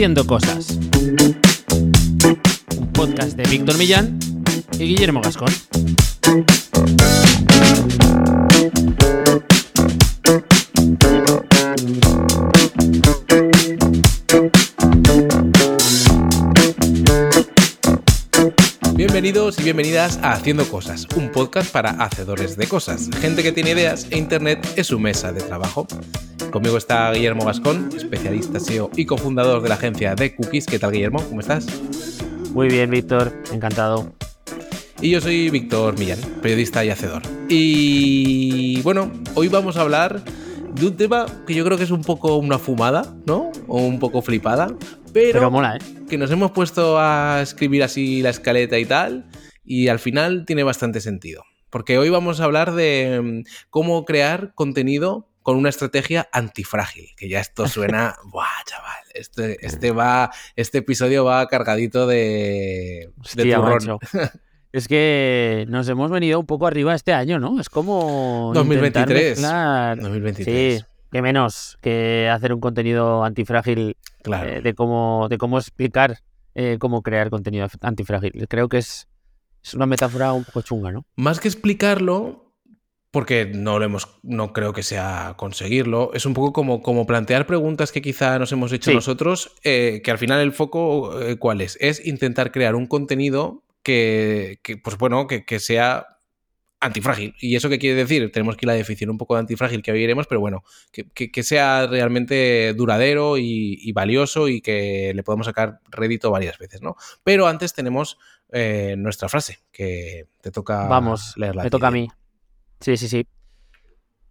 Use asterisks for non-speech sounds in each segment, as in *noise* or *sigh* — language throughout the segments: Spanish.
Haciendo Cosas. Un podcast de Víctor Millán y Guillermo Gascón. Bienvenidos y bienvenidas a Haciendo Cosas, un podcast para hacedores de cosas, gente que tiene ideas e Internet es su mesa de trabajo. Conmigo está Guillermo Gascón, especialista SEO y cofundador de la agencia de Cookies. ¿Qué tal, Guillermo? ¿Cómo estás? Muy bien, Víctor, encantado. Y yo soy Víctor Millán, periodista y hacedor. Y bueno, hoy vamos a hablar de un tema que yo creo que es un poco una fumada, ¿no? O un poco flipada, pero, Pero mola, ¿eh? que nos hemos puesto a escribir así la escaleta y tal, y al final tiene bastante sentido. Porque hoy vamos a hablar de mm, cómo crear contenido con una estrategia antifrágil, que ya esto suena, *laughs* buah, chaval, este, este va, este episodio va cargadito de, de Hostia, turrón. macho. *laughs* Es que nos hemos venido un poco arriba este año, ¿no? Es como. 2023. intentar mezclar- 2023. Sí, que menos que hacer un contenido antifrágil Claro. eh, de, cómo, de cómo explicar eh, cómo crear contenido antifrágil. Creo que es, es una metáfora un poco chunga, ¿no? Más que explicarlo, porque no lo hemos, no creo que sea conseguirlo, es un poco como, como plantear preguntas que quizá nos hemos hecho Sí. nosotros, eh, que al final el foco, eh, ¿cuál es? Es intentar crear un contenido que, que, pues bueno, que, que sea antifrágil. ¿Y eso qué quiere decir? Tenemos que ir a la definición un poco de antifrágil que hoy iremos, pero bueno, que, sea realmente duradero y, y valioso y que le podamos sacar rédito varias veces, ¿no? Pero antes tenemos eh, nuestra frase, que te toca Vamos, leerla. me toca a mí. Sí, sí, sí.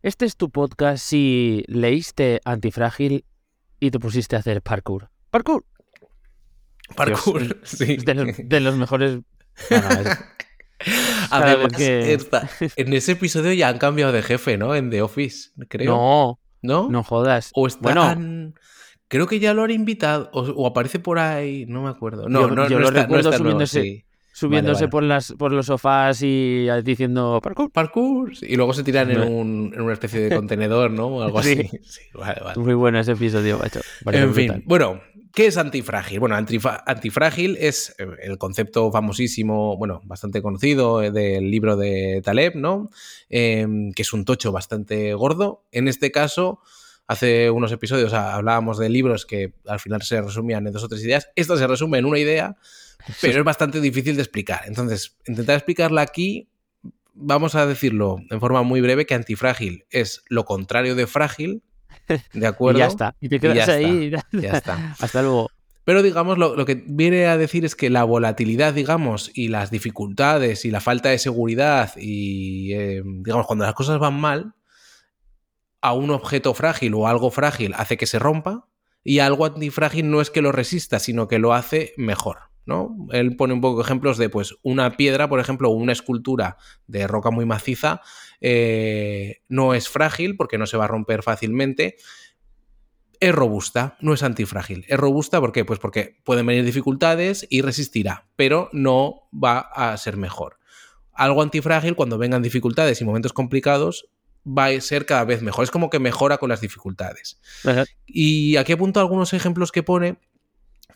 Este es tu podcast si leíste antifrágil y te pusiste a hacer parkour. ¡Parkour! Parkour, Dios, sí. Es de los, de los mejores. Bueno, es- *laughs* Además, que- esta- en ese episodio ya han cambiado de jefe, ¿no? En The Office, creo. No, ¿No? no jodas. O Bueno. están... Creo que ya lo han invitado, o, o aparece por ahí, no me acuerdo. No, Yo- no, yo no lo está, no recuerdo está nuevo, subiéndose- sí. Subiéndose vale. Por, las, por los sofás y diciendo parkour. Parkour. Y luego se tiran en, un- en una especie de contenedor, ¿no? O algo *laughs* Sí. así. Sí, vale, vale. Muy bueno ese episodio, macho. Parece En fin, brutal. bueno, ¿qué es antifrágil? Bueno, antifrágil es eh, el concepto famosísimo, bueno, bastante conocido eh, del libro de Taleb, ¿no? Eh, que es un tocho bastante gordo. En este caso, hace unos episodios ah, hablábamos de libros que al final se resumían en dos o tres ideas. Esto se resume en una idea, pero es bastante difícil de explicar. Entonces, intentar explicarla aquí, vamos a decirlo en forma muy breve, que antifrágil es lo contrario de frágil, ¿de *laughs* Y acuerdo? ya está. Y te Y quedas ya ahí. Ya está. *laughs* Hasta luego. Pero digamos, lo, lo que viene a decir es que la volatilidad, digamos, y las dificultades y la falta de seguridad y, eh, digamos, cuando las cosas van mal, a un objeto frágil o algo frágil hace que se rompa y algo antifrágil no es que lo resista, sino que lo hace mejor. ¿No? Él pone un poco ejemplos de pues una piedra, por ejemplo, o una escultura de roca muy maciza, eh, no es frágil porque no se va a romper fácilmente, es robusta, no es antifrágil. Es robusta ¿por qué? Pues porque pueden venir dificultades y resistirá, pero no va a ser mejor. Algo antifrágil, cuando vengan dificultades y momentos complicados, va a ser cada vez mejor. Es como que mejora con las dificultades. Y aquí apunto algunos ejemplos que pone.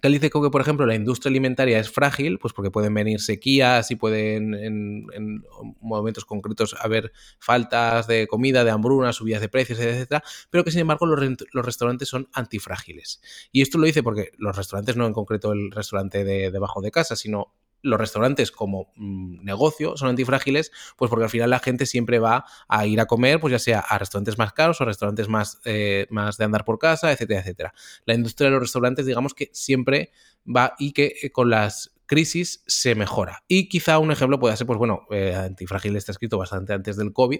Él dice que, por ejemplo, la industria alimentaria es frágil, pues porque pueden venir sequías y pueden en, en momentos concretos haber faltas de comida, de hambruna, subidas de precios, etcétera, pero que sin embargo los, los restaurantes son antifrágiles. Y esto lo dice porque los restaurantes, no en concreto el restaurante de debajo de casa, sino los restaurantes como mm, negocio son antifrágiles, pues porque al final la gente siempre va a ir a comer, pues ya sea a restaurantes más caros o restaurantes más, eh, más de andar por casa, etcétera, etcétera. La industria de los restaurantes, digamos que siempre va y que eh, con las crisis se mejora. Y quizá un ejemplo pueda ser, pues bueno, eh, antifrágil está escrito bastante antes del COVID,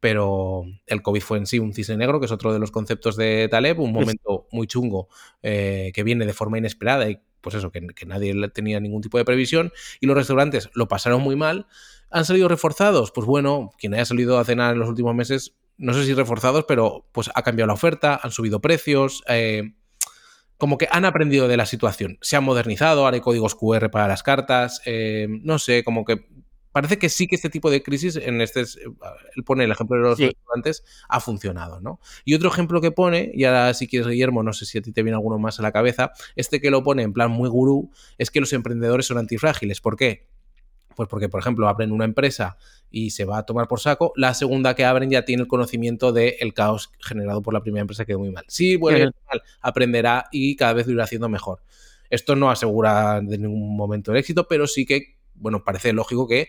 pero el COVID fue en sí un cisne negro, que es otro de los conceptos de Taleb, un momento muy chungo eh, que viene de forma inesperada y pues eso, que, que nadie tenía ningún tipo de previsión y los restaurantes lo pasaron muy mal. ¿Han salido reforzados? Pues bueno, quien haya salido a cenar en los últimos meses, no sé si reforzados, pero pues ha cambiado la oferta, han subido precios, eh, como que han aprendido de la situación, se han modernizado, ahora hay códigos QR para las cartas, eh, no sé, como que parece que sí que este tipo de crisis, en este, él pone el ejemplo de los restaurantes, ha funcionado, ¿no? Y otro ejemplo que pone, y ahora si quieres, Guillermo, no sé si a ti te viene alguno más a la cabeza, este que lo pone en plan muy gurú, es que los emprendedores son antifrágiles. ¿Por qué? Pues porque, por ejemplo, abren una empresa y se va a tomar por saco, la segunda que abren ya tiene el conocimiento del caos generado por la primera empresa que quedó muy mal. Si vuelve mal, aprenderá y cada vez lo irá haciendo mejor. Esto no asegura de ningún momento el éxito, pero sí que, bueno, parece lógico que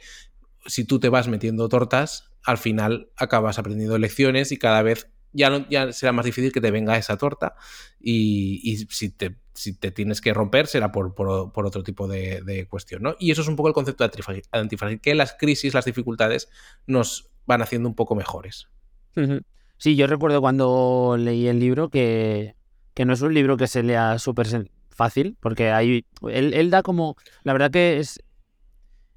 si tú te vas metiendo tortas, al final acabas aprendiendo lecciones y cada vez ya, no, será más difícil que te venga esa torta y, si, te, si, te, tienes que romper será por, otro tipo de, cuestión, ¿no? Y eso es un poco el concepto de antifrágil, que las crisis, las dificultades nos van haciendo un poco mejores. Sí, yo recuerdo cuando leí el libro que, que no es un libro que se lea súper fácil, porque hay, él, da como, la verdad que es,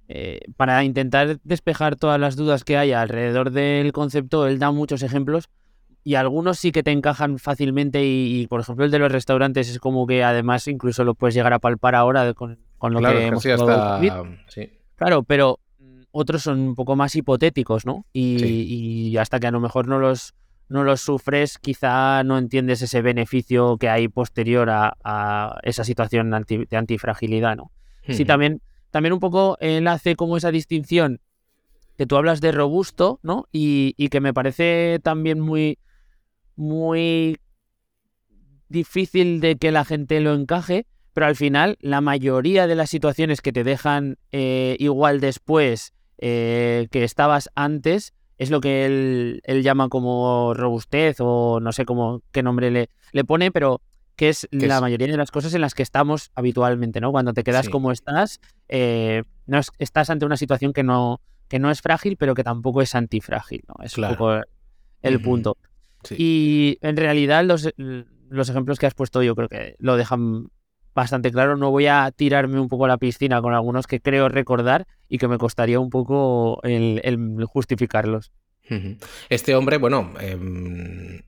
eh, para intentar despejar todas las dudas que hay alrededor del concepto, él da muchos ejemplos y algunos sí que te encajan fácilmente y, por ejemplo el de los restaurantes es como que además incluso lo puedes llegar a palpar ahora con, lo que hemos hasta... sí. Claro, pero mm, otros son un poco más hipotéticos, ¿no? Y, hasta que a lo mejor no los no los sufres, quizá no entiendes ese beneficio que hay posterior a, esa situación de antifragilidad, ¿no? Sí, también, también un poco él hace como esa distinción que tú hablas de robusto, ¿no? Y, que me parece también muy, muy difícil de que la gente lo encaje, pero al final la mayoría de las situaciones que te dejan eh, igual después eh, que estabas antes es lo que él, llama como robustez o no sé cómo qué nombre le, le pone, pero que es la mayoría de las cosas en las que estamos habitualmente, ¿no? Cuando te quedas como estás, eh, no estás ante una situación que no, que no es frágil, pero que tampoco es antifrágil, ¿no? Es un poco el punto. Y en realidad los, los ejemplos que has puesto yo creo que lo dejan bastante claro. No voy a tirarme un poco a la piscina con algunos que creo recordar y que me costaría un poco el, justificarlos. Este hombre, bueno, em,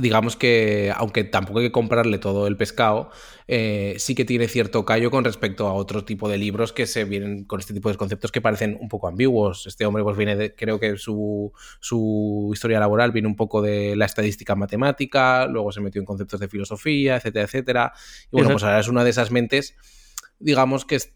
digamos que, aunque tampoco hay que comprarle todo el pescado, eh, sí que tiene cierto callo con respecto a otro tipo de libros que se vienen con este tipo de conceptos que parecen un poco ambiguos. Este hombre, pues viene de, creo que su, su historia laboral viene un poco de la estadística matemática, luego se metió en conceptos de filosofía, etcétera, etcétera. Y bueno, pues ahora es una de esas mentes, digamos que es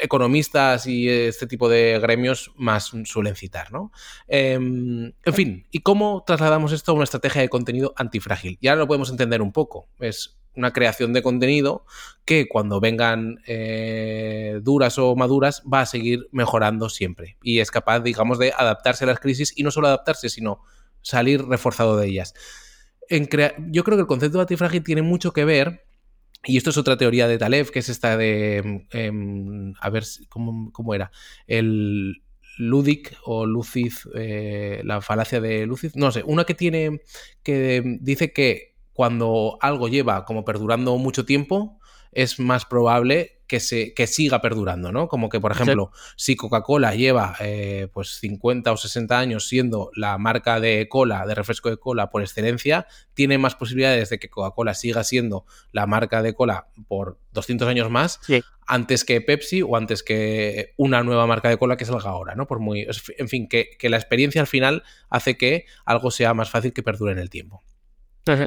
economistas y este tipo de gremios más suelen citar, ¿no? Em, en fin, ¿y cómo trasladamos esto a una estrategia de contenido antifrágil? Ya lo podemos entender un poco. Es una creación de contenido que cuando vengan eh, duras o maduras va a seguir mejorando siempre y es capaz, digamos, de adaptarse a las crisis y no solo adaptarse, sino salir reforzado de ellas. Yo creo que el concepto de antifrágil tiene mucho que ver y esto es otra teoría de Taleb, que es esta de. Em, a ver ¿cómo, cómo, era. El Ludic o Lucid, eh, la falacia de Lucid. No sé, una que tiene. que dice que cuando algo lleva como perdurando mucho tiempo, es más probable que, se, que siga perdurando, ¿no? Como que, por ejemplo, si Coca-Cola lleva eh, pues 50 o 60 años siendo la marca de cola, de refresco de cola por excelencia, tiene más posibilidades de que Coca-Cola siga siendo la marca de cola por 200 años más antes que Pepsi o antes que una nueva marca de cola que salga ahora, ¿no? Por muy, en fin, que, la experiencia al final hace que algo sea más fácil que perdure en el tiempo.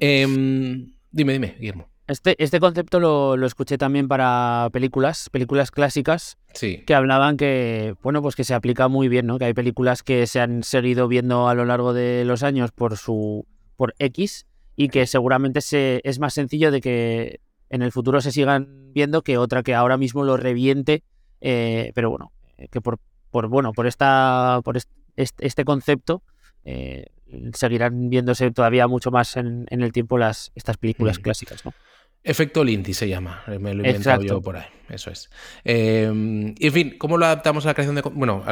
Em, dime, dime, Guillermo. Este, este concepto lo, escuché también para películas, películas clásicas, que hablaban que, bueno, pues que se aplica muy bien, ¿no? Que hay películas que se han seguido viendo a lo largo de los años por su, por X, y que seguramente se, es más sencillo de que en el futuro se sigan viendo que otra que ahora mismo lo reviente, eh, pero bueno, que por, por, bueno, por esta, por este, concepto, eh, seguirán viéndose todavía mucho más en, el tiempo las, estas películas clásicas, ¿no? Efecto Lindy se llama, me lo he inventado yo por ahí, eso es. Y en fin, ¿cómo lo adaptamos a la creación de... Bueno,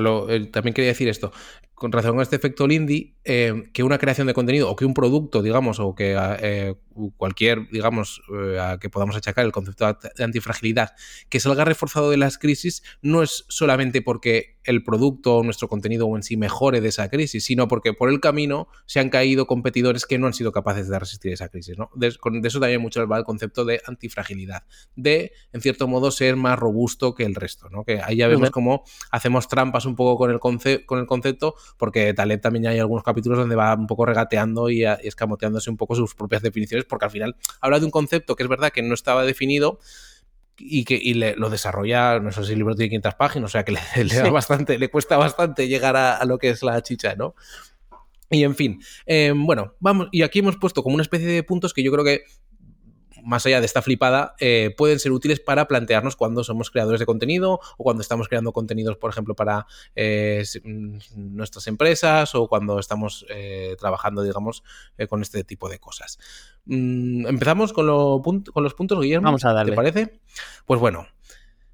también quería decir esto, con relación a este efecto Lindy, eh, que una creación de contenido o que un producto, digamos, o que eh, cualquier, digamos, eh, que podamos achacar el concepto de antifragilidad, que salga reforzado de las crisis, no es solamente porque el producto o nuestro contenido en sí mejore de esa crisis, sino porque por el camino se han caído competidores que no han sido capaces de resistir esa crisis. ¿no? De, eso también mucho va el concepto de antifragilidad, de, en cierto modo, ser más robusto que el resto. ¿no? Que ahí ya vemos cómo hacemos trampas un poco con el, con el concepto, porque Taleb también hay algunos capítulos donde va un poco regateando y, escamoteándose un poco sus propias definiciones, porque al final habla de un concepto que es verdad que no estaba definido y que lo desarrolla, no sé si el libro tiene 500 páginas, o sea que le, *laughs* da bastante, le cuesta bastante llegar a, lo que es la chicha, ¿no? Y en fin, em, bueno, vamos, y aquí hemos puesto como una especie de puntos que yo creo que más allá de esta flipada, eh, pueden ser útiles para plantearnos cuando somos creadores de contenido o cuando estamos creando contenidos, por ejemplo, para eh, mm, nuestras empresas o cuando estamos eh, trabajando, digamos, con este tipo de cosas. Mm, Empezamos con, con, los puntos, Guillermo. Vamos a darle. ¿Te parece? Pues bueno,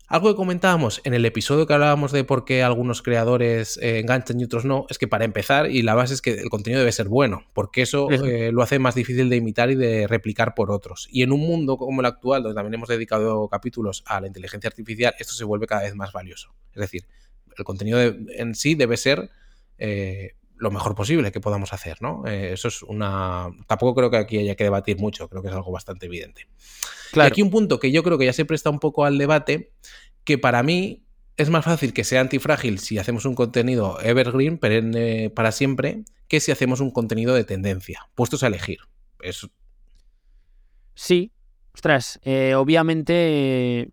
algo que comentábamos en el episodio que hablábamos de por qué algunos creadores eh, enganchan y otros no, es que para empezar, y la base es que el contenido debe ser bueno, porque eso eh, lo hace más difícil de imitar y de replicar por otros. Y en un mundo como el actual, donde también hemos dedicado capítulos a la inteligencia artificial, esto se vuelve cada vez más valioso. Es decir, el contenido en sí debe ser eh, lo mejor posible que podamos hacer, ¿no? eso es una... Tampoco creo que aquí haya que debatir mucho, creo que es algo bastante evidente. Y aquí un punto que yo creo que ya se presta un poco al debate, que para mí es más fácil que sea antifrágil si hacemos un contenido evergreen, perenne para siempre, que si hacemos un contenido de tendencia, puestos a elegir. Eso. Sí, ostras, eh, obviamente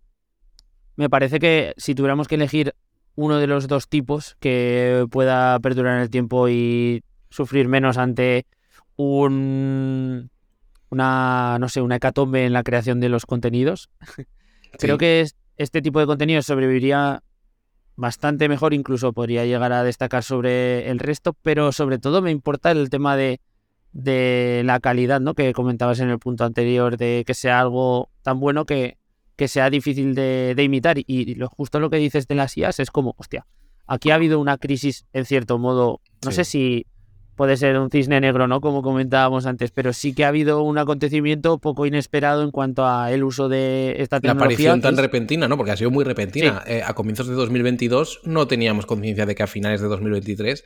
me parece que si tuviéramos que elegir uno de los dos tipos que pueda perdurar en el tiempo y sufrir menos ante un una, no sé, una hecatombe en la creación de los contenidos. *laughs* Creo que este tipo de contenido sobreviviría bastante mejor, incluso podría llegar a destacar sobre el resto, pero sobre todo me importa el tema de, de la calidad, ¿no? Que comentabas en el punto anterior, de que sea algo tan bueno que, que sea difícil de, imitar. Y lo, justo lo que dices de las IAS es como, hostia, aquí ha habido una crisis, en cierto modo, no sé si puede ser un cisne negro, ¿no? Como comentábamos antes, pero sí que ha habido un acontecimiento poco inesperado en cuanto a el uso de esta tecnología. La aparición tan repentina, ¿no? Porque ha sido muy repentina. Eh, a comienzos de 2022 no teníamos conciencia de que a finales de 2023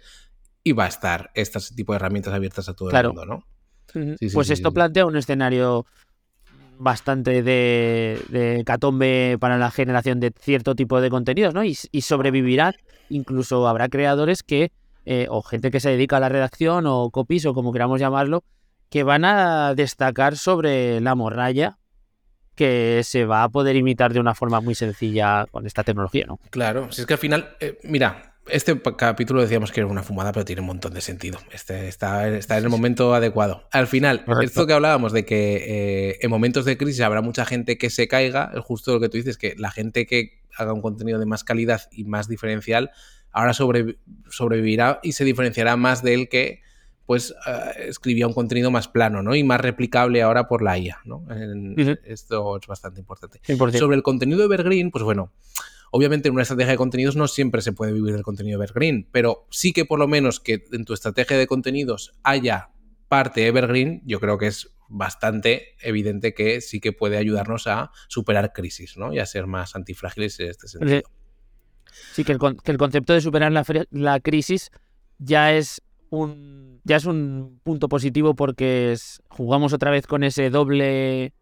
iba a estar este tipo de herramientas abiertas a todo el mundo, ¿no? pues esto plantea un escenario bastante de, de, catombe para la generación de cierto tipo de contenidos, ¿no? Y, y sobrevivirán, incluso habrá creadores que eh, o gente que se dedica a la redacción o copies o como queramos llamarlo, que van a destacar sobre la morralla que se va a poder imitar de una forma muy sencilla con esta tecnología, ¿no? Claro, si es que al final, eh, mira, este capítulo decíamos que era una fumada, pero tiene un montón de sentido. Este está, está en el momento adecuado. Al final, esto que hablábamos de que eh, en momentos de crisis habrá mucha gente que se caiga, es justo lo que tú dices, que la gente que haga un contenido de más calidad y más diferencial ahora sobrevivirá y se diferenciará más de él que pues eh, escribía un contenido más plano, ¿no? Y más replicable ahora por la IA, ¿no? Esto es bastante importante. Sobre el contenido Evergreen, pues bueno, obviamente en una estrategia de contenidos no siempre se puede vivir del contenido Evergreen, pero sí que por lo menos que en tu estrategia de contenidos haya parte Evergreen, yo creo que es bastante evidente que sí que puede ayudarnos a superar crisis, ¿no? Y a ser más antifrágiles en este sentido. Sí, que el, concepto de superar la, la, crisis ya es un ya es un punto positivo porque jugamos otra vez con ese doble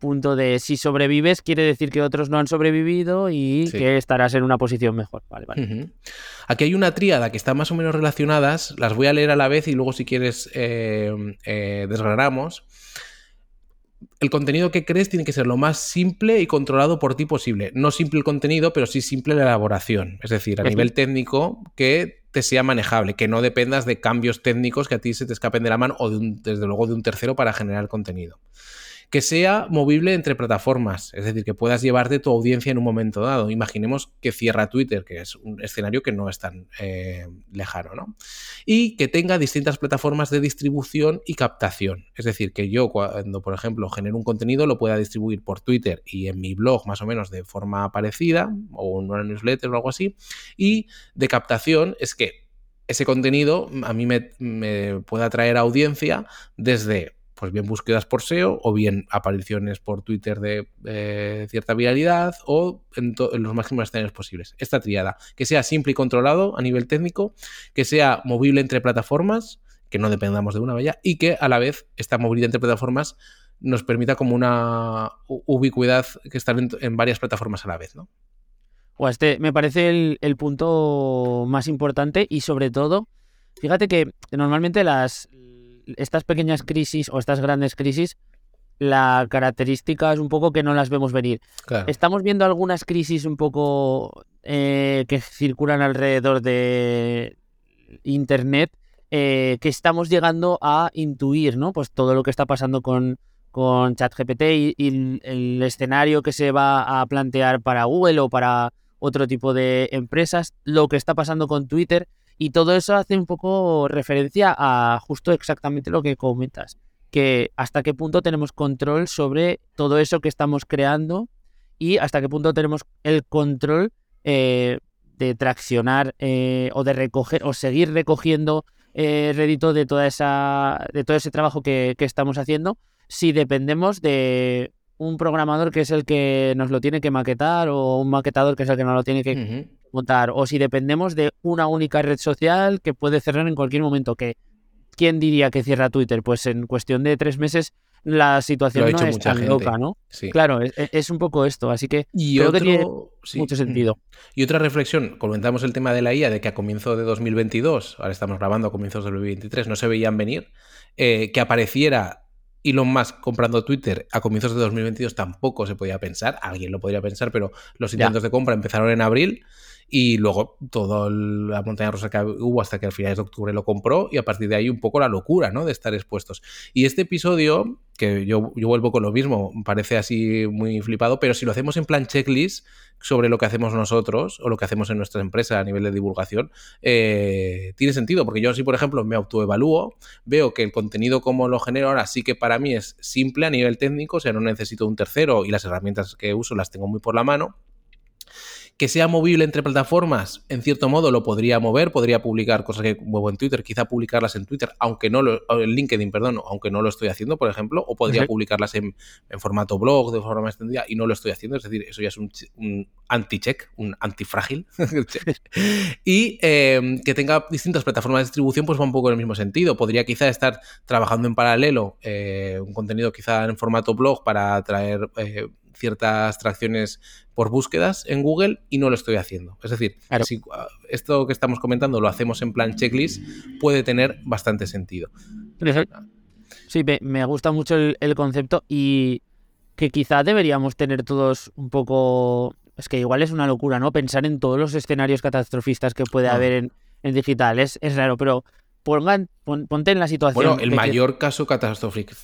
punto de si sobrevives quiere decir que otros no han sobrevivido y que estarás en una posición mejor. Vale, vale. Aquí hay una tríada que está más o menos relacionadas, las voy a leer a la vez y luego si quieres eh, eh, desgranamos el contenido que crees tiene que ser lo más simple y controlado por ti posible. No simple el contenido, pero sí simple la elaboración. Es decir, a nivel técnico, que te sea manejable, que no dependas de cambios técnicos que a ti se te escapen de la mano o desde luego de un tercero para generar contenido que sea movible entre plataformas, es decir, que puedas llevarte tu audiencia en un momento dado. Imaginemos que cierra Twitter, que es un escenario que no es tan eh, lejano, ¿no? Y que tenga distintas plataformas de distribución y captación. Es decir, que yo cuando, por ejemplo, genero un contenido, lo pueda distribuir por Twitter y en mi blog más o menos de forma parecida, o en una newsletter o algo así. Y de captación es que ese contenido a mí me, me puede atraer audiencia desde pues bien búsquedas por SEO o bien apariciones por Twitter de cierta viralidad o en, los máximos escenarios posibles. Esta triada, que sea simple y controlado a nivel técnico, que sea movible entre plataformas, que no dependamos de una vaya, y que a la vez esta movilidad entre plataformas nos permita como una ubicuidad que estar en, varias plataformas a la vez, ¿no? Este me parece el punto más importante y sobre todo, fíjate que normalmente las, estas pequeñas crisis o estas grandes crisis, la característica es un poco que no las vemos venir. Estamos viendo algunas crisis un poco eh, que circulan alrededor de Internet eh, que estamos llegando a intuir, ¿no? Pues todo lo que está pasando con, con ChatGPT y, y, el escenario que se va a plantear para Google o para otro tipo de empresas, lo que está pasando con Twitter y todo eso hace un poco referencia a justo exactamente lo que comentas, que hasta qué punto tenemos control sobre todo eso que estamos creando y hasta qué punto tenemos el control eh, de traccionar eh, o de recoger o seguir recogiendo eh, rédito de toda esa de todo ese trabajo que, estamos haciendo si dependemos de un programador que es el que nos lo tiene que maquetar o un maquetador que es el que nos lo tiene que montar o si dependemos de una única red social que puede cerrar en cualquier momento. Que, ¿Quién diría que cierra Twitter? Pues en cuestión de tres meses la situación no es tan loca, ¿no? Claro, es, un poco esto, así que creo que tiene mucho sentido. Y otra reflexión, comentamos el tema de la IA, de que a comienzo de 2022, ahora estamos grabando a comienzos de 2023, no se veían venir, eh, que apareciera Elon Musk comprando Twitter a comienzos de 2022 tampoco se podía pensar, alguien lo podría pensar, pero los intentos de compra empezaron en abril y luego toda la montaña rusa que hubo hasta que al final de octubre lo compró y a partir de ahí un poco la locura, ¿no? De estar expuestos. Y este episodio, que yo, yo vuelvo con lo mismo, parece así muy flipado, pero si lo hacemos en plan checklist sobre lo que hacemos nosotros o lo que hacemos en nuestra empresa a nivel de divulgación, eh, tiene sentido, porque yo así, por ejemplo, me autoevalúo, veo que el contenido como lo genero ahora sí que para mí es simple a nivel técnico, o sea, no necesito un tercero y las herramientas que uso las tengo muy por la mano que sea movible entre plataformas, en cierto modo lo podría mover, podría publicar cosas que muevo en Twitter, quizá publicarlas en Twitter, aunque no lo, en LinkedIn, perdón, aunque no lo estoy haciendo, por ejemplo, o podría publicarlas en, formato blog de forma extendida y no lo estoy haciendo, es decir, eso ya es un, anti-check, un antifrágil. *laughs* y em, que tenga distintas plataformas de distribución, pues va un poco en el mismo sentido. Podría quizá estar trabajando en paralelo eh, un contenido quizá en formato blog para traer eh, ciertas tracciones por búsquedas en Google y no lo estoy haciendo. Es decir, si ah, esto que estamos comentando lo hacemos en plan checklist, puede tener bastante sentido. Sí, me gusta mucho el, concepto y que quizá deberíamos tener todos un poco... Es que igual es una locura, ¿no? Pensar en todos los escenarios catastrofistas que puede ah. haber en, digital. Es, es raro, pero pongan, ponte en la situación... Bueno, el mayor caso catastrófico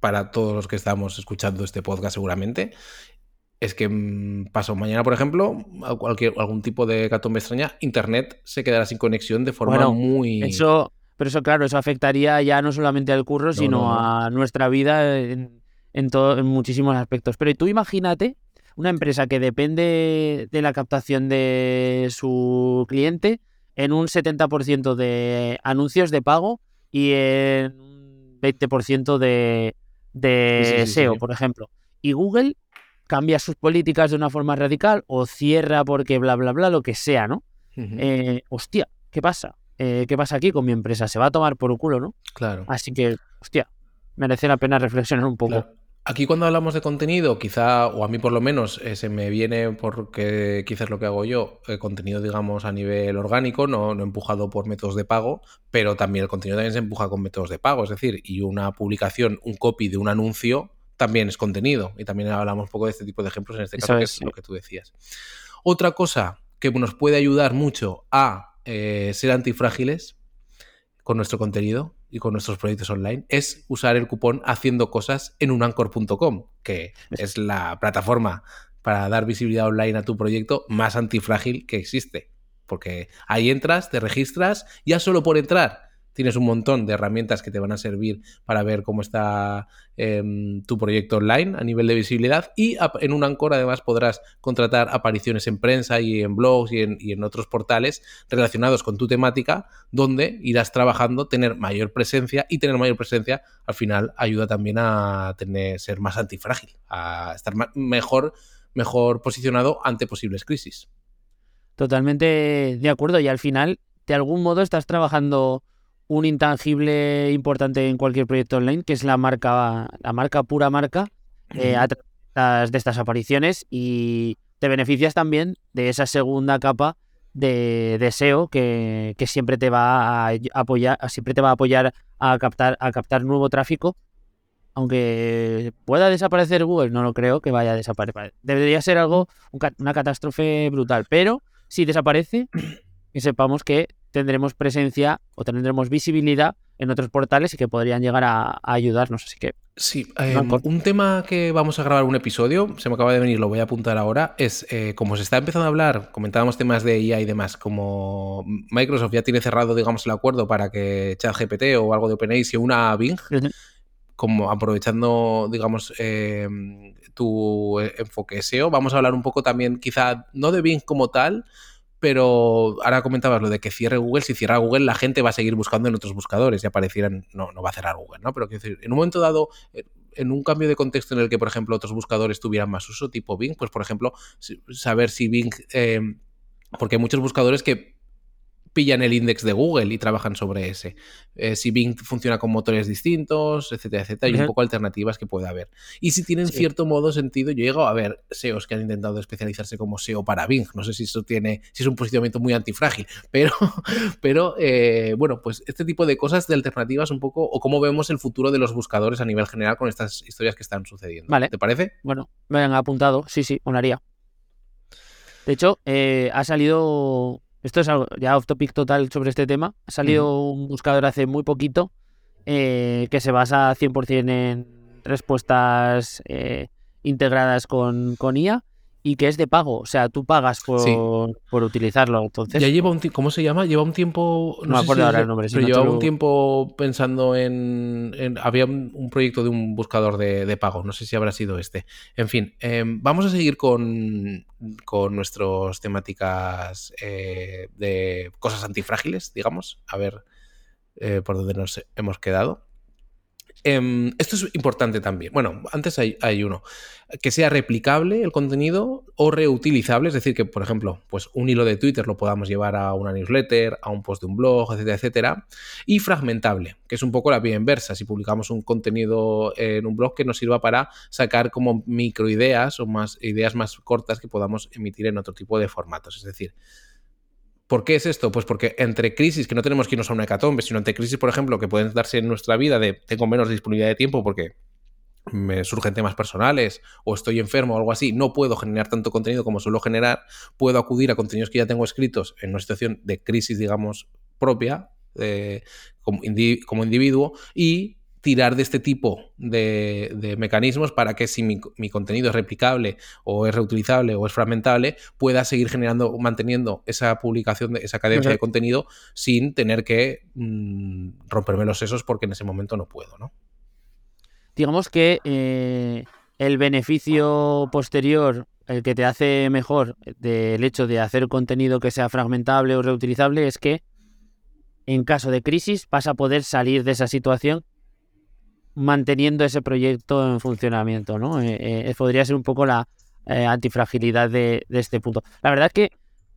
para todos los que estamos escuchando este podcast seguramente, es que mm, pasó mañana, por ejemplo, cualquier, algún tipo de catombe extraña, Internet se quedará sin conexión de forma muy... Eso, pero eso, claro, eso afectaría ya no solamente al curro, sino a nuestra vida en, en, en muchísimos aspectos. Pero tú imagínate una empresa que depende de la captación de su cliente en un 70% de anuncios de pago y en un 20% de, de SEO, por ejemplo. Y Google cambia sus políticas de una forma radical o cierra porque bla, bla, bla, lo que sea, ¿no? Eh, hostia, ¿qué pasa? Eh, ¿Qué pasa aquí con mi empresa? Se va a tomar por culo, ¿no? Claro. Así que, hostia, merece la pena reflexionar un poco. Aquí cuando hablamos de contenido, quizá, o a mí por lo menos, eh, se me viene porque quizás lo que hago yo, contenido, digamos, a nivel orgánico, no, no empujado por métodos de pago, pero también el contenido también se empuja con métodos de pago, es decir, y una publicación, un copy de un anuncio, también es contenido. Y también hablamos un poco de este tipo de ejemplos, en este caso, que es lo que tú decías. Otra cosa que nos puede ayudar mucho a eh, ser antifrágiles con nuestro contenido y con nuestros proyectos online es usar el cupón haciendo cosas en unanchor.com, que es la plataforma para dar visibilidad online a tu proyecto más antifrágil que existe. Porque ahí entras, te registras, ya solo por entrar tienes un montón de herramientas que te van a servir para ver cómo está em, tu proyecto online a nivel de visibilidad y en un Anchor además podrás contratar apariciones en prensa y en blogs y en, otros portales relacionados con tu temática donde irás trabajando, tener mayor presencia y tener mayor presencia al final ayuda también a tener, ser más antifrágil, a estar mejor, mejor posicionado ante posibles crisis. Totalmente de acuerdo y al final de algún modo estás trabajando un intangible importante en cualquier proyecto online, que es la marca, la marca pura marca, eh, a través de estas apariciones y te beneficias también de esa segunda capa de, deseo que, siempre te va a apoyar, siempre te va a apoyar a captar, a captar nuevo tráfico. Aunque pueda desaparecer Google, no lo creo que vaya a desaparecer. Debería ser algo, una catástrofe brutal. Pero si desaparece, que sepamos que tendremos presencia o tendremos visibilidad en otros portales y que podrían llegar a, ayudarnos. Así que. Sí, em, un tema que vamos a grabar un episodio, se me acaba de venir, lo voy a apuntar ahora, es eh, como se está empezando a hablar, comentábamos temas de IA y demás, como Microsoft ya tiene cerrado, digamos, el acuerdo para que ChatGPT o algo de OpenAI se una a Bing. Como aprovechando, digamos, em, tu enfoque SEO, vamos a hablar un poco también, quizá no de Bing como tal, pero ahora comentabas lo de que cierre Google, si cierra Google la gente va a seguir buscando en otros buscadores y aparecieran, no, no va a cerrar Google, ¿no? Pero decir, en un momento dado, eh, en un cambio de contexto en el que, por ejemplo, otros buscadores tuvieran más uso, tipo Bing, pues por ejemplo, saber si Bing, eh, porque hay muchos buscadores que pillan el index de Google y trabajan sobre ese. Eh, si Bing funciona con motores distintos, etcétera, etcétera, y un poco alternativas que puede haber. Y si tienen cierto modo sentido, yo llego a ver SEOs que han intentado especializarse como SEO para Bing. No sé si eso tiene, si es un posicionamiento muy antifrágil, *laughs* pero, pero eh, bueno, pues este tipo de cosas de alternativas un poco, o cómo vemos el futuro de los buscadores a nivel general con estas historias que están sucediendo. Vale. ¿Te parece? Bueno, me han apuntado, sí, sí, haría. De hecho, eh, ha salido esto es algo ya off topic total sobre este tema. Ha salido un buscador hace muy poquito eh, que se basa 100% en respuestas eh, integradas con, con IA y que es de pago. O sea, tú pagas por, por utilizarlo. Entonces, ya lleva un ¿cómo se llama? Lleva un tiempo. No, me acuerdo ahora el nombre. Pero lleva un tiempo pensando en. había un, proyecto de un buscador de, pago. No sé si habrá sido este. En fin, em, vamos a seguir con, con nuestras temáticas eh, de cosas antifrágiles, digamos. A ver eh, por dónde nos hemos quedado. Em, esto es importante también. Bueno, antes hay, uno. Que sea replicable el contenido o reutilizable, es decir, que, por ejemplo, pues un hilo de Twitter lo podamos llevar a una newsletter, a un post de un blog, etcétera, etcétera. Y fragmentable, que es un poco la vía inversa. Si publicamos un contenido en un blog que nos sirva para sacar como microideas o más ideas más cortas que podamos emitir en otro tipo de formatos. Es decir, ¿Por qué es esto? Pues porque entre crisis, que no tenemos que irnos a una hecatombe, sino entre crisis, por ejemplo, que pueden darse en nuestra vida de tengo menos disponibilidad de tiempo porque me surgen temas personales o estoy enfermo o algo así, no puedo generar tanto contenido como suelo generar, puedo acudir a contenidos que ya tengo escritos en una situación de crisis, digamos, propia, eh, como, como individuo, y tirar de este tipo de, mecanismos para que si mi, contenido es replicable o es reutilizable o es fragmentable, pueda seguir generando, manteniendo esa publicación, de, esa cadencia de contenido sin tener que mm, romperme los sesos porque en ese momento no puedo, ¿no? Digamos que eh, el beneficio posterior, el que te hace mejor del hecho de hacer contenido que sea fragmentable o reutilizable, es que en caso de crisis vas a poder salir de esa situación manteniendo ese proyecto en funcionamiento, ¿no? Eh, eh, podría ser un poco la eh, antifragilidad de, este punto. La verdad es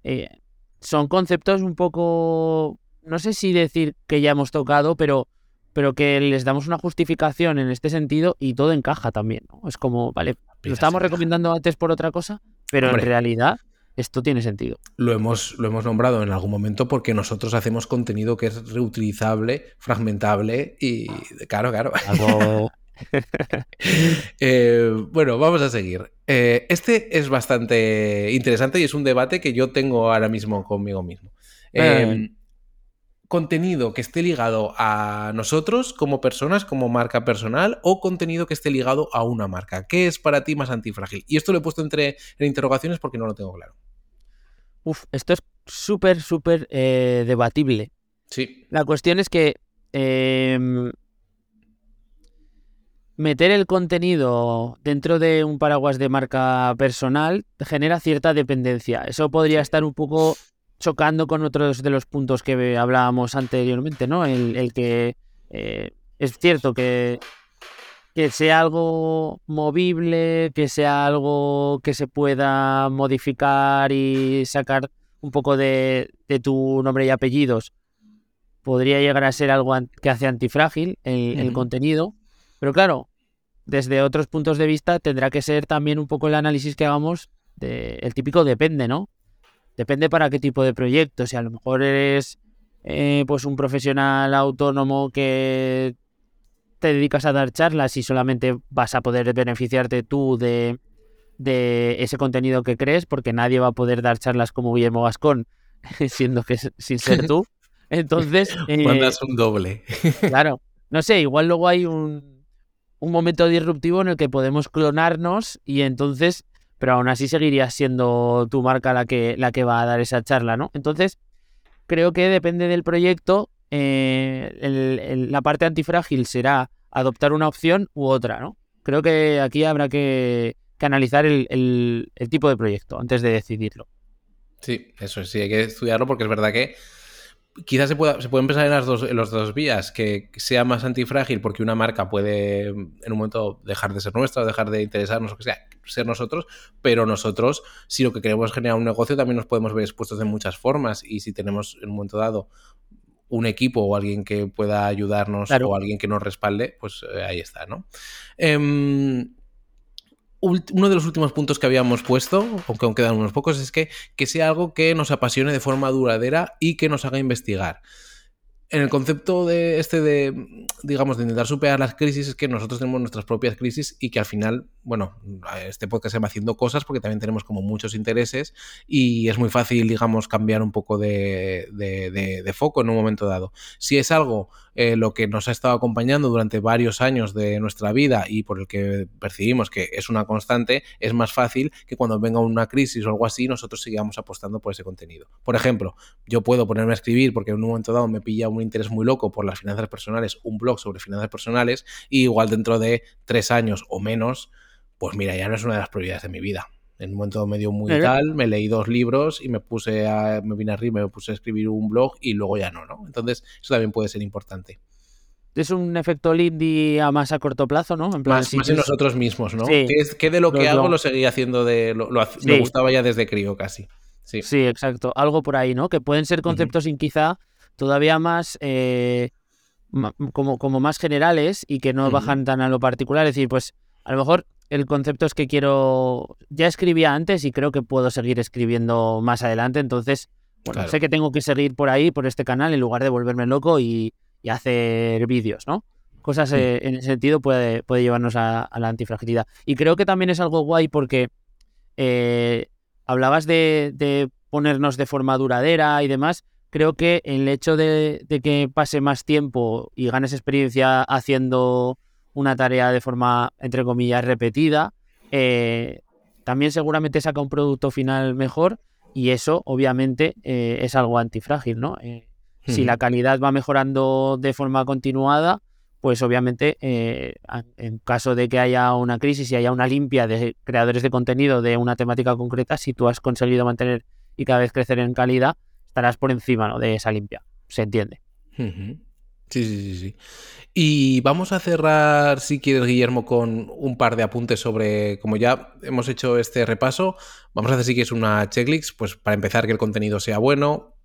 que son conceptos un poco, no sé si decir que ya hemos tocado, pero, pero que les damos una justificación en este sentido y todo encaja también, ¿no? Es como, vale, lo estábamos recomendando antes por otra cosa, pero en realidad esto tiene sentido. Lo hemos, lo hemos nombrado en algún momento porque nosotros hacemos contenido que es reutilizable, fragmentable y claro, claro. *laughs* *laughs* Eh, bueno, vamos a seguir. Eh, este es bastante interesante y es un debate que yo tengo ahora mismo conmigo mismo. Em, contenido que esté ligado a nosotros como personas, como marca personal, o contenido que esté ligado a una marca. ¿Qué es para ti más antifrágil? Y esto lo he puesto entre en interrogaciones porque no lo tengo claro. Uf, esto es súper, súper eh, debatible. Sí. La cuestión es que em, meter el contenido dentro de un paraguas de marca personal genera cierta dependencia. Eso podría estar un poco chocando con otros de los puntos que hablábamos anteriormente, ¿no? El, que eh, es cierto que, que sea algo movible, que sea algo que se pueda modificar y sacar un poco de, tu nombre y apellidos, podría llegar a ser algo que hace antifrágil el contenido. Pero claro, desde otros puntos de vista tendrá que ser también un poco el análisis que hagamos de, el típico depende, ¿no? Depende para qué tipo de proyecto. Si a lo mejor eres eh, pues un profesional autónomo que te dedicas a dar charlas y solamente vas a poder beneficiarte tú de, de ese contenido que crees, porque nadie va a poder dar charlas como Guillermo Gascón, *laughs* siendo que sin ser *laughs* tú. Entonces. Mandas eh, un doble. *laughs* claro. No sé, igual luego hay un, un momento disruptivo en el que podemos clonarnos y entonces, pero aún así seguiría siendo tu marca la que, la que va a dar esa charla, ¿no? Entonces, creo que depende del proyecto, eh, la parte antifrágil será adoptar una opción u otra, ¿no? Creo que aquí habrá que, analizar el, el tipo de proyecto antes de decidirlo. Sí, eso sí, hay que estudiarlo porque es verdad que quizás se, pueda, se pueden pensar en las dos, en dos vías, que sea más antifrágil porque una marca puede en un momento dejar de ser nuestra, dejar de interesarnos o que sea, ser nosotros, pero nosotros, si lo que queremos es generar un negocio, también nos podemos ver expuestos de muchas formas y si tenemos en un momento dado un equipo o alguien que pueda ayudarnos o alguien que nos respalde, pues eh, ahí está, ¿no? Em, uno de los últimos puntos que habíamos puesto, aunque aún quedan unos pocos, es que, que sea algo que nos apasione de forma duradera y que nos haga investigar en el concepto de este de, digamos, de intentar superar las crisis es que nosotros tenemos nuestras propias crisis y que al final, bueno, este podcast se va haciendo cosas porque también tenemos como muchos intereses y es muy fácil, digamos, cambiar un poco de, de, foco en un momento dado. Si es algo eh, lo que nos ha estado acompañando durante varios años de nuestra vida y por el que percibimos que es una constante, es más fácil que cuando venga una crisis o algo así, nosotros sigamos apostando por ese contenido. Por ejemplo, yo puedo ponerme a escribir porque en un momento dado me pilla un interés muy loco por las finanzas personales, un blog sobre finanzas personales, y igual dentro de tres años o menos, pues mira, ya no es una de las prioridades de mi vida. En un momento medio muy tal, me leí dos libros y me puse a, me vine arriba, me puse a escribir un blog y luego ya no, ¿no? Entonces, eso también puede ser importante. Es un efecto Lindy a más a corto plazo, ¿no? En plan, más, en nosotros mismos, ¿no? Sí. Que, de lo que hago lo seguía haciendo de. Lo, me gustaba ya desde crío casi. Sí. sí, exacto. Algo por ahí, ¿no? Que pueden ser conceptos sin quizá todavía más eh, como, como más generales y que no bajan tan a lo particular. Es decir, pues a lo mejor el concepto es que quiero, ya escribía antes y creo que puedo seguir escribiendo más adelante, entonces, bueno, sé que tengo que seguir por ahí, por este canal, en lugar de volverme loco y, hacer vídeos, ¿no? Cosas eh, en ese sentido puede, puede llevarnos a, la antifragilidad. Y creo que también es algo guay porque eh, hablabas de, de, ponernos de forma duradera y demás, creo que el hecho de, que pase más tiempo y ganes experiencia haciendo una tarea de forma, entre comillas, repetida, eh, también seguramente saca un producto final mejor y eso obviamente eh, es algo antifrágil, ¿no? Eh, si la calidad va mejorando de forma continuada, pues obviamente en caso de que haya una crisis y haya una limpia de creadores de contenido de una temática concreta, si tú has conseguido mantener y cada vez crecer en calidad, estarás por encima ¿no? de esa limpia. Se entiende. Sí, sí, sí, sí. Y vamos a cerrar, si quieres, Guillermo, con un par de apuntes sobre, como ya hemos hecho este repaso, vamos a hacer si quieres una checklist, pues para empezar que el contenido sea bueno,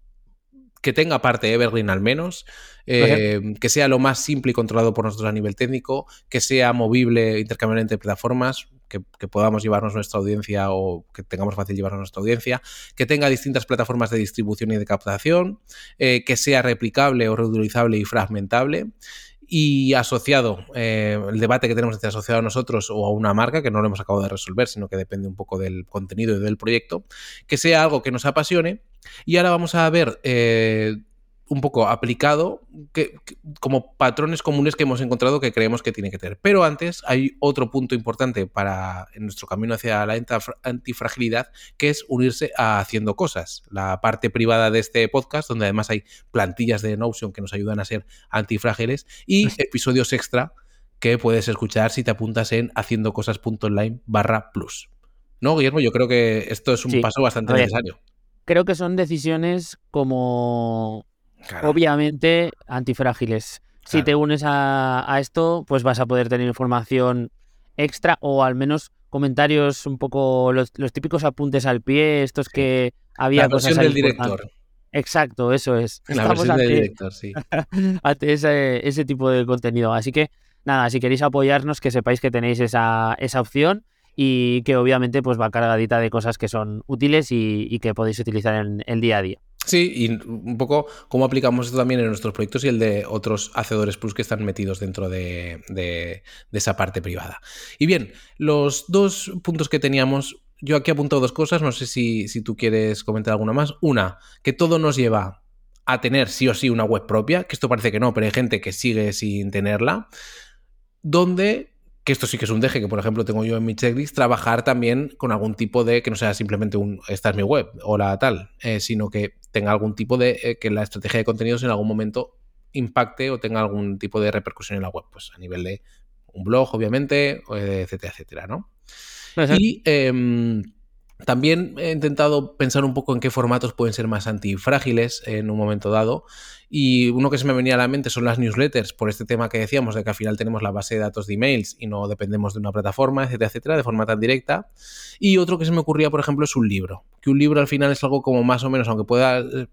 que tenga parte Evergreen al menos, eh, que sea lo más simple y controlado por nosotros a nivel técnico, que sea movible, intercambiable entre plataformas, que, podamos llevarnos nuestra audiencia o que tengamos fácil llevarnos nuestra audiencia, que tenga distintas plataformas de distribución y de captación, eh, que sea replicable o reutilizable y fragmentable. Y asociado, eh, el debate que tenemos entre asociado a nosotros o a una marca, que no lo hemos acabado de resolver, sino que depende un poco del contenido y del proyecto, que sea algo que nos apasione. Y ahora vamos a ver eh, un poco aplicado que, como patrones comunes que hemos encontrado que creemos que tiene que tener. Pero antes hay otro punto importante para en nuestro camino hacia la antifragilidad, que es unirse a haciendo cosas. La parte privada de este podcast, donde además hay plantillas de Notion que nos ayudan a ser antifrágiles y *laughs* episodios extra que puedes escuchar si te apuntas en haciendocosas.online barra plus. ¿No, Guillermo? Yo creo que esto es un paso bastante necesario. Creo que son decisiones como obviamente antifrágiles. Si te unes a, esto, pues vas a poder tener información extra o al menos comentarios un poco los, típicos apuntes al pie, estos que había La cosas del director. Exacto, eso es. La versión del director, sí. *laughs* ante ese, ese, tipo de contenido. Así que, nada, si queréis apoyarnos, que sepáis que tenéis esa, esa opción y que obviamente pues va cargadita de cosas que son útiles y, que podéis utilizar en el día a día. Sí, y un poco cómo aplicamos esto también en nuestros proyectos y el de otros hacedores plus que están metidos dentro de, de, esa parte privada. Y bien, los dos puntos que teníamos, yo aquí he apuntado dos cosas, no sé si, si tú quieres comentar alguna más. Una, que todo nos lleva a tener sí o sí una web propia, que esto parece que no, pero hay gente que sigue sin tenerla, donde que esto sí que es un deje que, por ejemplo, tengo yo en mi checklist, trabajar también con algún tipo de, que no sea simplemente un, esta es mi web o la tal, eh, sino que tenga algún tipo de, eh, que la estrategia de contenidos en algún momento impacte o tenga algún tipo de repercusión en la web, pues a nivel de un blog, obviamente, etcétera, etcétera, ¿no? Y em, también he intentado pensar un poco en qué formatos pueden ser más antifrágiles en un momento dado. Y uno que se me venía a la mente son las newsletters, por este tema que decíamos, de que al final tenemos la base de datos de emails y no dependemos de una plataforma, etcétera, etcétera, de forma tan directa. Y otro que se me ocurría, por ejemplo, es un libro. Que un libro al final es algo como más o menos, aunque pueda eh,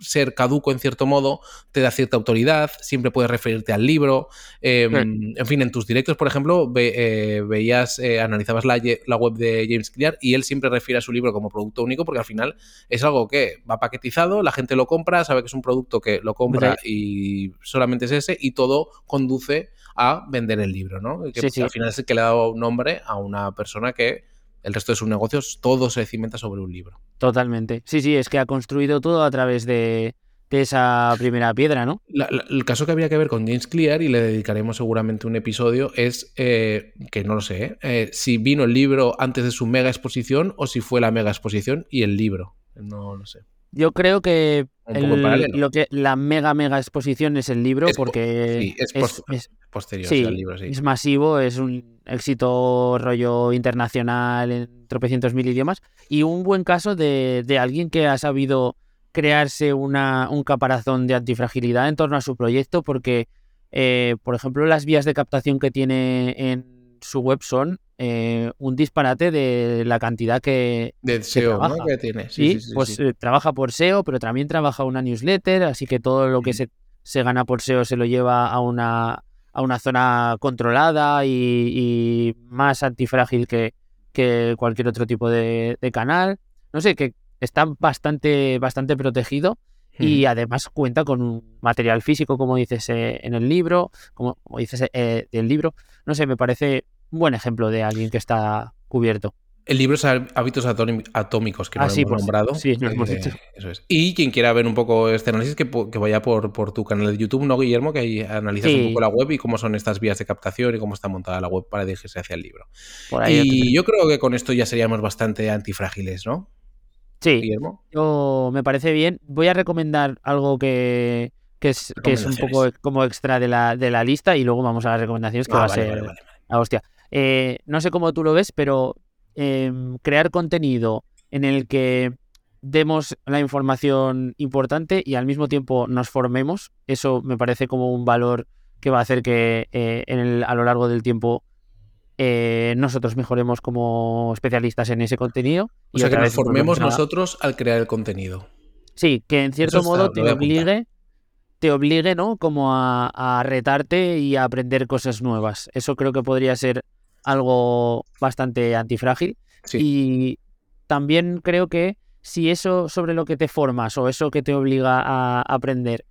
ser caduco en cierto modo, te da cierta autoridad, siempre puedes referirte al libro. Em, en fin, en tus directos, por ejemplo, eh, veías, eh, analizabas la, web de James Clear y él siempre refiere a su libro como producto único porque al final es algo que va paquetizado, la gente lo compra, sabe que es un producto que lo compra y solamente es ese y todo conduce a vender el libro, ¿no? Que al final es el que le ha dado nombre a una persona que el resto de sus negocios, todo se cimenta sobre un libro. Totalmente. Sí, sí, es que ha construido todo a través de, esa primera piedra, ¿no? el caso que habría que ver con James Clear, y le dedicaremos seguramente un episodio, es eh, que no lo sé, ¿eh? Eh, si vino el libro antes de su mega exposición o si fue la mega exposición y el libro. No lo sé. Yo creo que, lo que la mega mega exposición es el libro porque es, posterior al libro, sí. Es masivo, es un éxito rollo internacional en tropecientos mil idiomas y un buen caso de, alguien que ha sabido crearse una, un caparazón de antifragilidad en torno a su proyecto porque, eh, por ejemplo, las vías de captación que tiene en su web son eh, un disparate de la cantidad que, de SEO que tiene. Sí, pues eh, trabaja por SEO, pero también trabaja una newsletter, así que todo lo que se, se, gana por SEO se lo lleva a una, a una zona controlada y, más antifrágil que, que, cualquier otro tipo de, canal. No sé, que está bastante, bastante protegido y además cuenta con un material físico, como dices eh, en el libro, como, dices eh, del libro. No sé, me parece un buen ejemplo de alguien que está cubierto. El libro es Hábitos Atómicos, que no ah, hemos nombrado. Sí, lo hemos dicho. Eso es. Y quien quiera ver un poco este análisis, que, vaya por, por, tu canal de YouTube, ¿no, Guillermo? Que ahí analizas un poco la web y cómo son estas vías de captación y cómo está montada la web para dirigirse hacia el libro. y yo creo que con esto ya seríamos bastante antifrágiles, ¿no? Sí, Yo, me parece bien. Voy a recomendar algo que, es, un poco como extra de la, de la lista y luego vamos a las recomendaciones que ah, va a ser la hostia. Eh, no sé cómo tú lo ves, pero em, crear contenido en el que demos la información importante y al mismo tiempo nos formemos, eso me parece como un valor que va a hacer que eh, en a lo largo del tiempo eh, nosotros mejoremos como especialistas en ese contenido. O sea, que nos formemos nosotros al crear el contenido. Sí, que en cierto modo te obligue, te obligue, ¿no? Como a, retarte y a aprender cosas nuevas. Eso creo que podría ser algo bastante antifrágil. Y también creo que si eso sobre lo que te formas o eso que te obliga a aprender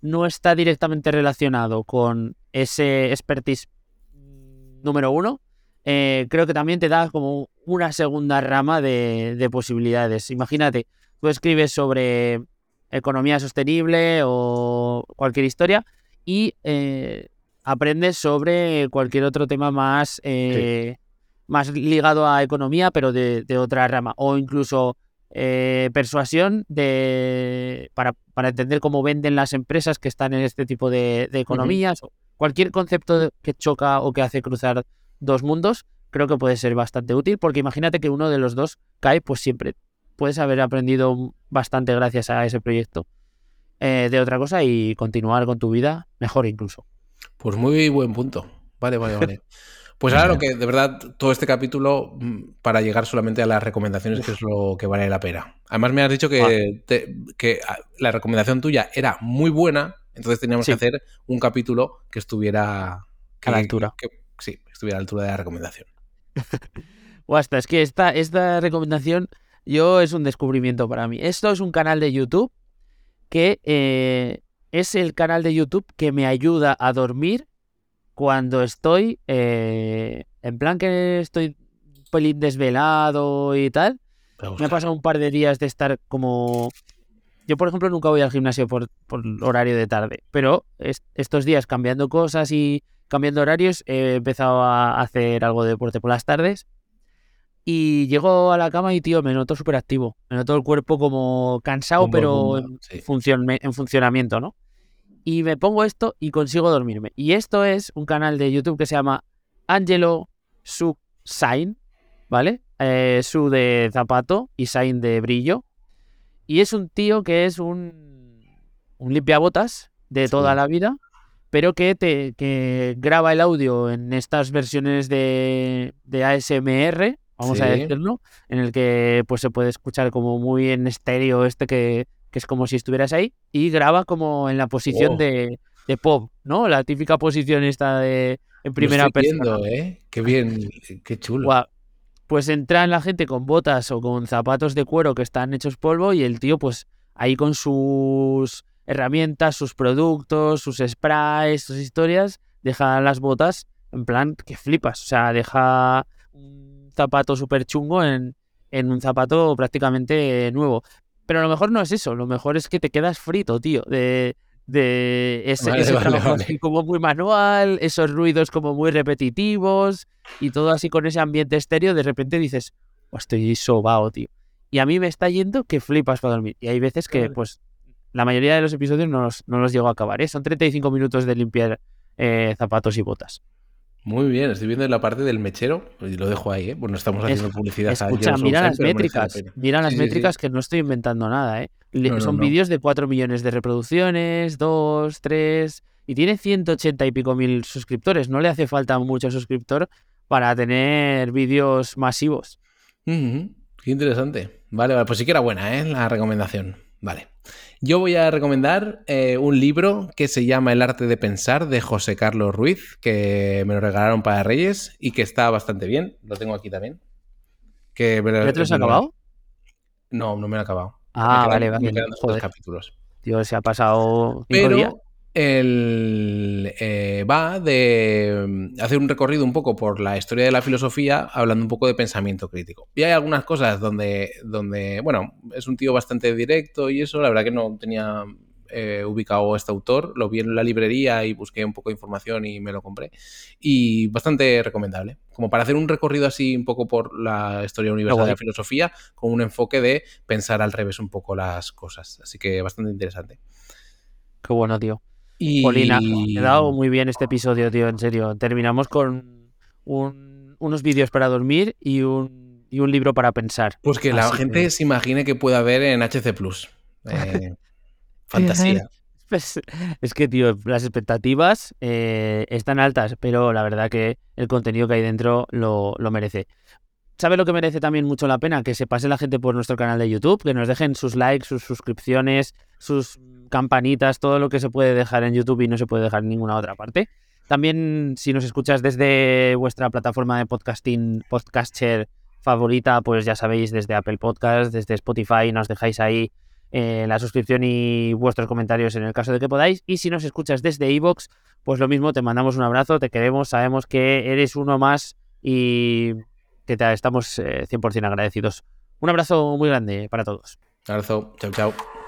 no está directamente relacionado con ese expertise número uno, eh, creo que también te da como una segunda rama de, posibilidades. Imagínate, tú escribes sobre economía sostenible o cualquier historia y eh, aprendes sobre cualquier otro tema más, eh, más ligado a economía, pero de, otra rama, o incluso eh, persuasión de, para, para, entender cómo venden las empresas que están en este tipo de, economías. Cualquier concepto que choca o que hace cruzar dos mundos, creo que puede ser bastante útil, porque imagínate que uno de los dos cae, pues siempre puedes haber aprendido bastante gracias a ese proyecto eh, de otra cosa y continuar con tu vida mejor incluso. Pues muy buen punto. Vale, vale, vale. *laughs* Pues ahora lo que, de verdad, todo este capítulo mm, para llegar solamente a las recomendaciones, que es lo que vale la pena. Además, me has dicho que, que ah, la recomendación tuya era muy buena, entonces teníamos que hacer un capítulo que estuviera a la altura. sí, estuviera a la altura de la recomendación. *laughs* Basta, es que esta, esta recomendación yo es un descubrimiento para mí. Esto es un canal de YouTube que eh, es el canal de YouTube que me ayuda a dormir cuando estoy eh, en plan que estoy un pelín desvelado y tal. Me ha pasado un par de días de estar como... Yo, por ejemplo, nunca voy al gimnasio por, horario de tarde, pero estos días cambiando cosas y cambiando horarios he empezado a hacer algo de deporte por las tardes y llego a la cama y, tío, me noto súper activo. Me noto el cuerpo como cansado, pero en, en funcionamiento, ¿no? Y me pongo esto y consigo dormirme. Y esto es un canal de YouTube que se llama Angelo Su Sign, ¿vale? Eh, su de zapato y Sign de brillo. Y es un tío que es un, un limpiabotas de toda la vida, pero que, te, que graba el audio en estas versiones de, de ASMR vamos a decirlo, en el que pues se puede escuchar como muy en estéreo este que, es como si estuvieras ahí y graba como en la posición oh. de, pop, ¿no? La típica posición esta de en primera persona. ¿eh? Qué bien, qué chulo. Pues entran la gente con botas o con zapatos de cuero que están hechos polvo y el tío pues ahí con sus herramientas, sus productos, sus sprays, sus historias, deja las botas en plan que flipas, o sea, deja zapato súper chungo en, en un zapato prácticamente nuevo. Pero lo mejor no es eso, lo mejor es que te quedas frito, tío, de, de ese, trabajo como muy manual, esos ruidos como muy repetitivos y todo así con ese ambiente estéreo, de repente dices, estoy sobao, tío. Y a mí me está yendo que flipas para dormir. Y hay veces que, pues, la mayoría de los episodios no los, no los llego a acabar, ¿eh? Son 35 minutos de limpiar eh, zapatos y botas. Muy bien, estoy viendo en la parte del mechero y lo dejo ahí, ¿eh? Pues no estamos haciendo publicidad. Escucha, mira las métricas, mira las métricas que no estoy inventando nada, ¿eh? Son vídeos de 4 millones de reproducciones, 2, 3, y tiene 180 y pico mil suscriptores. No le hace falta mucho suscriptor para tener vídeos masivos. Qué interesante. Vale, vale, pues sí que era buena, ¿eh? La recomendación. Vale. Yo voy a recomendar eh, un libro que se llama El arte de pensar de José Carlos Ruiz, que me lo regalaron para Reyes y que está bastante bien. Lo tengo aquí también. Que ¿Ya te lo has acabado? No, no me lo he acabado. Ah, vale, vale. Me capítulos. Tío, se ha pasado Pero el, eh, va de mm, hacer un recorrido un poco por la historia de la filosofía, hablando un poco de pensamiento crítico. Y hay algunas cosas donde, donde bueno, es un tío bastante directo y eso, la verdad que no tenía eh, ubicado este autor, lo vi en la librería y busqué un poco de información y me lo compré. Y bastante recomendable, como para hacer un recorrido así un poco por la historia universal de la filosofía, con un enfoque de pensar al revés un poco las cosas. Así que bastante interesante. Qué bueno, tío. Y... Polina, he dado muy bien este episodio, tío, en serio. Terminamos con unos vídeos para dormir y un, y un libro para pensar. Pues que la gente se imagine que pueda ver en HC Plus. Eh, *laughs* fantasía. Pues, es que, tío, las expectativas eh, están altas, pero la verdad que el contenido que hay dentro lo, lo merece. ¿Sabe lo que merece también mucho la pena? Que se pase la gente por nuestro canal de YouTube, que nos dejen sus likes, sus suscripciones, sus campanitas, todo lo que se puede dejar en YouTube y no se puede dejar en ninguna otra parte. También si nos escuchas desde vuestra plataforma de podcasting, podcaster favorita, pues ya sabéis, desde Apple Podcast, desde Spotify, nos dejáis ahí eh, la suscripción y vuestros comentarios en el caso de que podáis. Y si nos escuchas desde iVoox, pues lo mismo, te mandamos un abrazo, te queremos, sabemos que eres uno más y que te estamos 100% eh, agradecidos. Un abrazo muy grande para todos. Un abrazo, chao, chao.